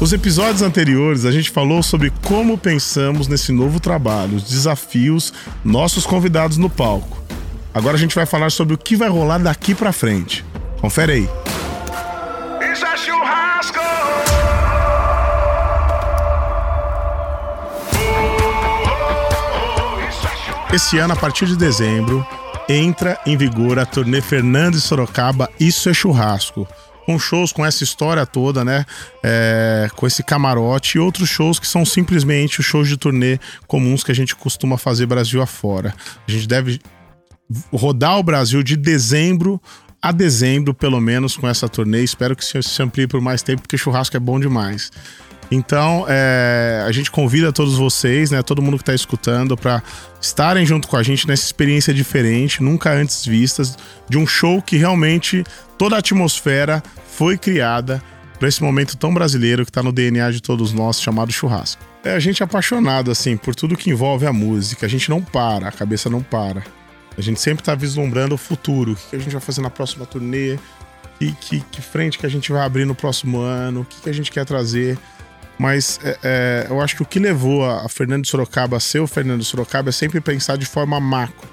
Os episódios anteriores a gente falou sobre como pensamos nesse novo trabalho, os desafios, nossos convidados no palco. Agora a gente vai falar sobre o que vai rolar daqui para frente. Confere aí. Isso é churrasco! Esse ano, a partir de dezembro, entra em vigor a turnê Fernando e Sorocaba Isso é Churrasco com shows com essa história toda, né? É, com esse camarote e outros shows que são simplesmente os shows de turnê comuns que a gente costuma fazer Brasil afora. A gente deve rodar o Brasil de dezembro a dezembro, pelo menos, com essa turnê. Espero que se amplie por mais tempo, porque churrasco é bom demais. Então, é, a gente convida todos vocês, né, todo mundo que está escutando, para estarem junto com a gente nessa experiência diferente, nunca antes vistas, de um show que realmente toda a atmosfera foi criada para esse momento tão brasileiro que está no DNA de todos nós, chamado churrasco. É a gente é apaixonado assim por tudo que envolve a música. A gente não para, a cabeça não para. A gente sempre está vislumbrando o futuro, o que a gente vai fazer na próxima turnê, que, que, que frente que a gente vai abrir no próximo ano, o que, que a gente quer trazer. Mas é, é, eu acho que o que levou a, Fernando Sorocaba a ser o Fernando Sorocaba é sempre pensar de forma macro,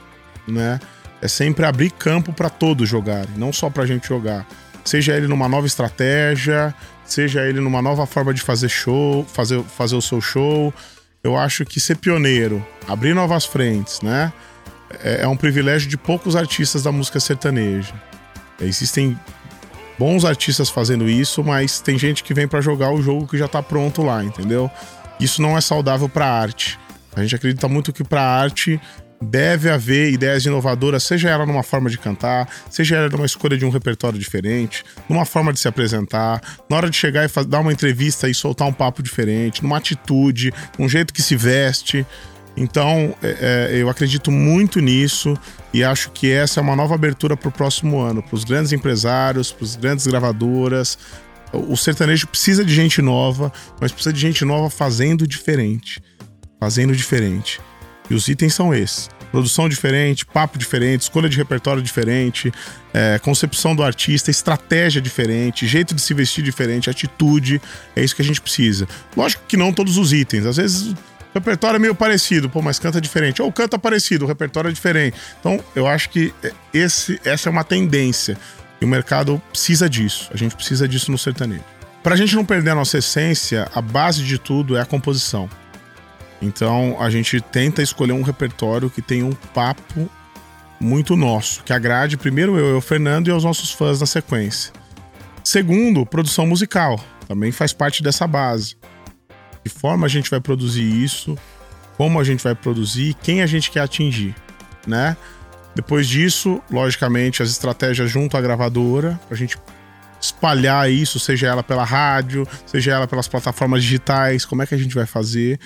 né? É sempre abrir campo para todos jogarem, não só para a gente jogar. Seja ele numa nova estratégia, seja ele numa nova forma de fazer show, fazer, fazer o seu show. Eu acho que ser pioneiro, abrir novas frentes, né? É, é um privilégio de poucos artistas da música sertaneja. Existem bons artistas fazendo isso, mas tem gente que vem para jogar o jogo que já tá pronto lá, entendeu? Isso não é saudável para arte. A gente acredita muito que para arte deve haver ideias inovadoras, seja ela numa forma de cantar, seja ela numa escolha de um repertório diferente, numa forma de se apresentar, na hora de chegar e dar uma entrevista e soltar um papo diferente, numa atitude, um jeito que se veste. Então, é, é eu acredito muito nisso e acho que essa é uma nova abertura para o próximo ano, para os grandes empresários, para as grandes gravadoras. O sertanejo precisa de gente nova, mas precisa de gente nova fazendo diferente. Fazendo diferente. E os itens são esses: produção diferente, papo diferente, escolha de repertório diferente, é, concepção do artista, estratégia diferente, jeito de se vestir diferente, atitude. É isso que a gente precisa. Lógico que não todos os itens. Às vezes repertório é meio parecido, pô, mas canta diferente. Ou canta parecido, o repertório é diferente. Então, eu acho que esse, essa é uma tendência. E o mercado precisa disso. A gente precisa disso no sertanejo. Para a gente não perder a nossa essência, a base de tudo é a composição. Então, a gente tenta escolher um repertório que tenha um papo muito nosso, que agrade primeiro eu o Fernando e aos nossos fãs na sequência. Segundo, produção musical. Também faz parte dessa base que forma a gente vai produzir isso, como a gente vai produzir, quem a gente quer atingir, né? Depois disso, logicamente, as estratégias junto à gravadora, pra gente espalhar isso, seja ela pela rádio, seja ela pelas plataformas digitais, como é que a gente vai fazer.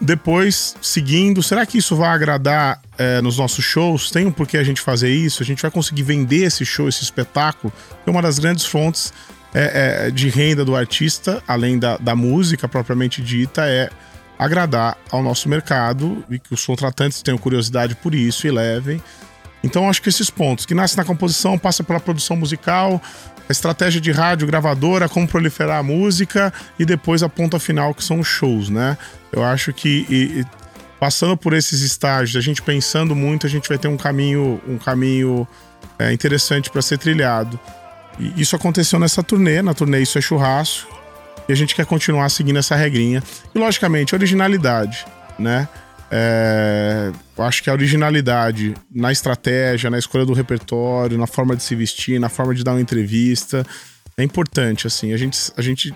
Depois, seguindo, será que isso vai agradar é, nos nossos shows? Tem um porquê a gente fazer isso? A gente vai conseguir vender esse show, esse espetáculo? É uma das grandes fontes é, é, de renda do artista, além da, da música propriamente dita, é agradar ao nosso mercado e que os contratantes tenham curiosidade por isso e levem. Então, acho que esses pontos, que nasce na composição, passa pela produção musical, a estratégia de rádio, gravadora, como proliferar a música e depois a ponta final, que são os shows, né? Eu acho que e, e, passando por esses estágios, a gente pensando muito, a gente vai ter um caminho, um caminho é, interessante para ser trilhado. E isso aconteceu nessa turnê, na turnê Isso é Churrasco. E a gente quer continuar seguindo essa regrinha. E, logicamente, originalidade, né? É, acho que a originalidade na estratégia, na escolha do repertório, na forma de se vestir, na forma de dar uma entrevista, é importante, assim. A gente, a gente...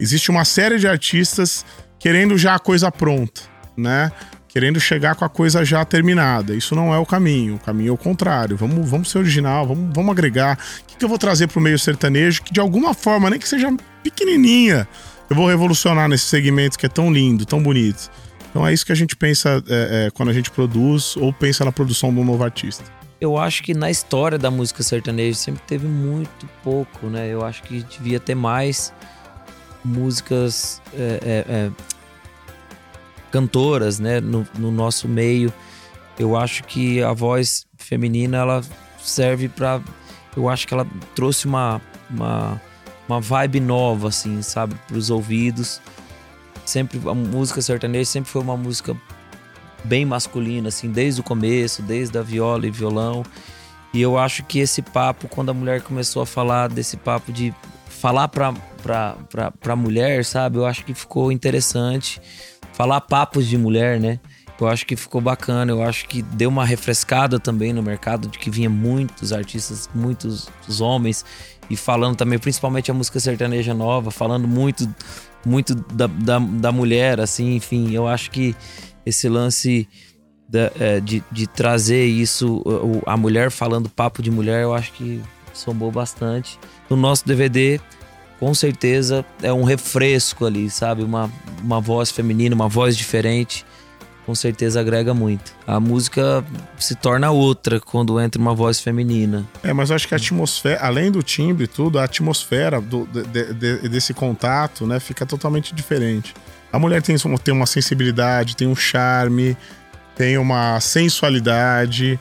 Existe uma série de artistas querendo já a coisa pronta, né? querendo chegar com a coisa já terminada. Isso não é o caminho. O caminho é o contrário. Vamos, vamos ser original, vamos, vamos agregar. Que, que eu vou trazer para o meio sertanejo que de alguma forma, nem que seja pequenininha, eu vou revolucionar nesse segmento que é tão lindo, tão bonito. Então é isso que a gente pensa é, é, quando a gente produz ou pensa na produção de um novo artista. Eu acho que na história da música sertaneja sempre teve muito pouco, né? Eu acho que devia ter mais músicas é, é, é cantoras, né, no, no nosso meio. Eu acho que a voz feminina ela serve para, eu acho que ela trouxe uma, uma uma vibe nova, assim, sabe, para os ouvidos. Sempre a música sertaneja sempre foi uma música bem masculina, assim, desde o começo, desde a viola e violão. E eu acho que esse papo, quando a mulher começou a falar desse papo de falar pra, pra, pra, pra mulher, sabe? Eu acho que ficou interessante. Falar papos de mulher, né? Eu acho que ficou bacana, eu acho que deu uma refrescada também no mercado, de que vinha muitos artistas, muitos homens, e falando também, principalmente a música sertaneja nova, falando muito, muito da, da, da mulher, assim, enfim, eu acho que esse lance da, é, de, de trazer isso, a mulher falando papo de mulher, eu acho que somou bastante. No nosso DVD, com certeza, é um refresco ali, sabe? Uma, uma voz feminina, uma voz diferente com certeza agrega muito. A música se torna outra quando entra uma voz feminina. É, mas eu acho que a atmosfera, além do timbre e tudo, a atmosfera do, de, de, desse contato, né, fica totalmente diferente. A mulher tem, tem uma sensibilidade, tem um charme, tem uma sensualidade,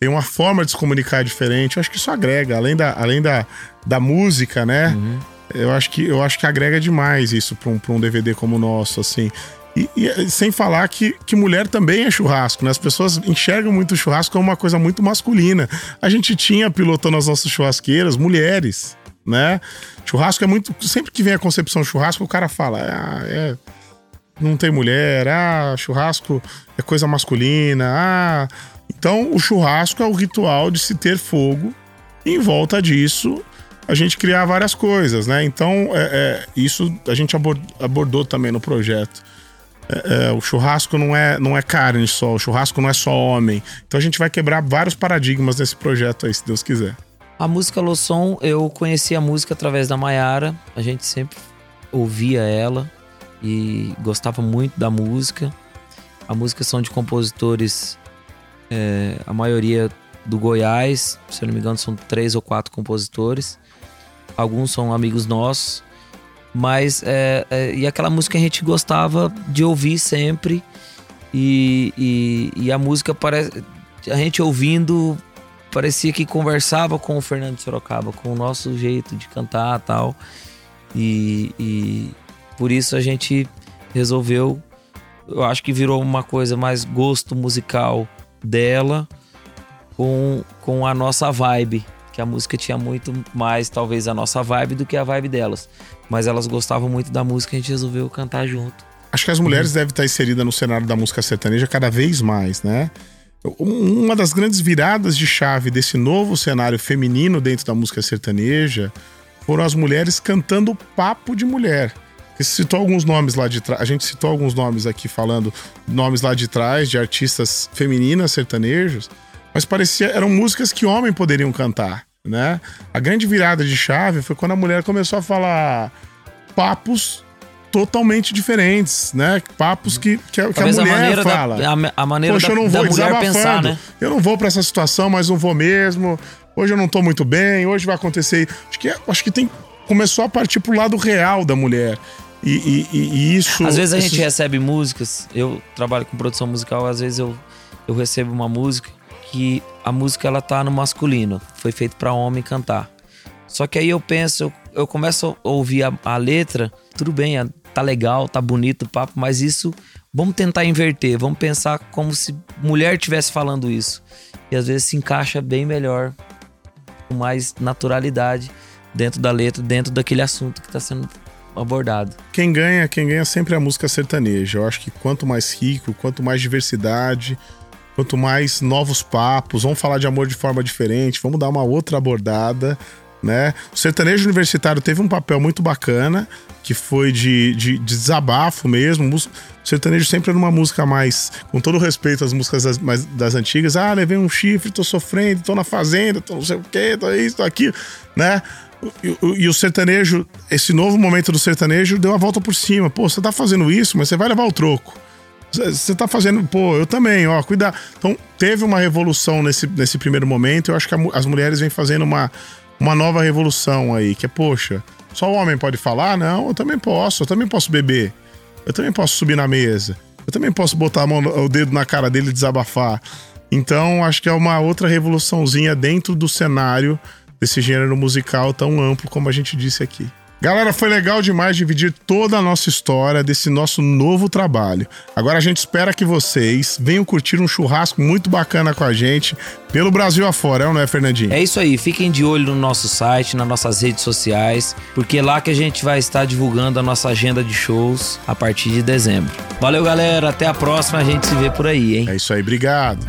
tem uma forma de se comunicar diferente. Eu acho que isso agrega, além da, além da, da música, né? Uhum. Eu acho que eu acho que agrega demais isso para um, um DVD como o nosso, assim. E, e, sem falar que, que mulher também é churrasco, né? As pessoas enxergam muito o churrasco como uma coisa muito masculina. A gente tinha pilotando as nossas churrasqueiras mulheres, né? Churrasco é muito. Sempre que vem a concepção churrasco, o cara fala, ah, é. Não tem mulher, ah, churrasco é coisa masculina, ah. Então, o churrasco é o ritual de se ter fogo. E em volta disso, a gente criar várias coisas, né? Então, é, é, isso a gente abordou também no projeto é, é, o churrasco não é, não é carne só, o churrasco não é só homem. Então a gente vai quebrar vários paradigmas nesse projeto aí, se Deus quiser. A música Losson, eu conheci a música através da Maiara, a gente sempre ouvia ela e gostava muito da música. A música são de compositores, é, a maioria do Goiás, se eu não me engano, são três ou quatro compositores. Alguns são amigos nossos. Mas é, é, e aquela música a gente gostava de ouvir sempre. E, e, e, a música parece. A gente ouvindo parecia que conversava com o Fernando Sorocaba, com o nosso jeito de cantar tal. E, e por isso a gente resolveu. Eu acho que virou uma coisa mais gosto musical dela com, com a nossa vibe que a música tinha muito mais, talvez, a nossa vibe do que a vibe delas. Mas elas gostavam muito da música e a gente resolveu cantar junto. Acho que as mulheres uhum. devem estar inseridas no cenário da música sertaneja cada vez mais, né? Uma das grandes viradas de chave desse novo cenário feminino dentro da música sertaneja foram as mulheres cantando papo de mulher. Você citou alguns nomes lá de trás. A gente citou alguns nomes aqui falando nomes lá de trás de artistas femininas sertanejos mas parecia eram músicas que homem poderiam cantar, né? A grande virada de chave foi quando a mulher começou a falar papos totalmente diferentes, né? Papos que, que, a, que a mulher a fala. Da, a, a maneira Poxa, da, eu não vou mulher pensar, né? Eu não vou para essa situação, mas não vou mesmo. Hoje eu não tô muito bem, hoje vai acontecer. Acho que, acho que tem começou a partir pro lado real da mulher. E, e, e isso. Às vezes a gente recebe músicas, eu trabalho com produção musical, às vezes eu, eu recebo uma música que a música ela tá no masculino, foi feito para homem cantar. Só que aí eu penso, eu, começo a ouvir a, a, letra, tudo bem, tá legal, tá bonito o papo, mas isso vamos tentar inverter, vamos pensar como se mulher tivesse falando isso. E às vezes se encaixa bem melhor, com mais naturalidade dentro da letra, dentro daquele assunto que está sendo abordado. Quem ganha, quem ganha sempre é a música sertaneja. Eu acho que quanto mais rico, quanto mais diversidade, Quanto mais novos papos, vamos falar de amor de forma diferente, vamos dar uma outra abordada, né? O sertanejo universitário teve um papel muito bacana, que foi de, de, de desabafo mesmo. O sertanejo sempre era uma música mais, com todo respeito às músicas das, mais, das antigas, ah, levei um chifre, tô sofrendo, tô na fazenda, tô não sei o quê, tô isso, tô aquilo, né? E, e, o sertanejo, esse novo momento do sertanejo deu a volta por cima. Pô, você tá fazendo isso, mas você vai levar o troco. Você tá fazendo, pô, eu também, ó, cuidar. Então, teve uma revolução nesse, nesse primeiro momento. Eu acho que a, as mulheres vêm fazendo uma, uma nova revolução aí, que é, poxa, só o homem pode falar? Não, eu também posso, eu também posso beber. Eu também posso subir na mesa. Eu também posso botar mão, o dedo na cara dele e desabafar. Então, acho que é uma outra revoluçãozinha dentro do cenário desse gênero musical tão amplo como a gente disse aqui. Galera, foi legal demais dividir toda a nossa história desse nosso novo trabalho. Agora a gente espera que vocês venham curtir um churrasco muito bacana com a gente pelo Brasil afora, é ou não é, Fernandinho? É isso aí, fiquem de olho no nosso site, nas nossas redes sociais, porque é lá que a gente vai estar divulgando a nossa agenda de shows a partir de dezembro. Valeu, galera, até a próxima, a gente se vê por aí, hein? É isso aí, obrigado.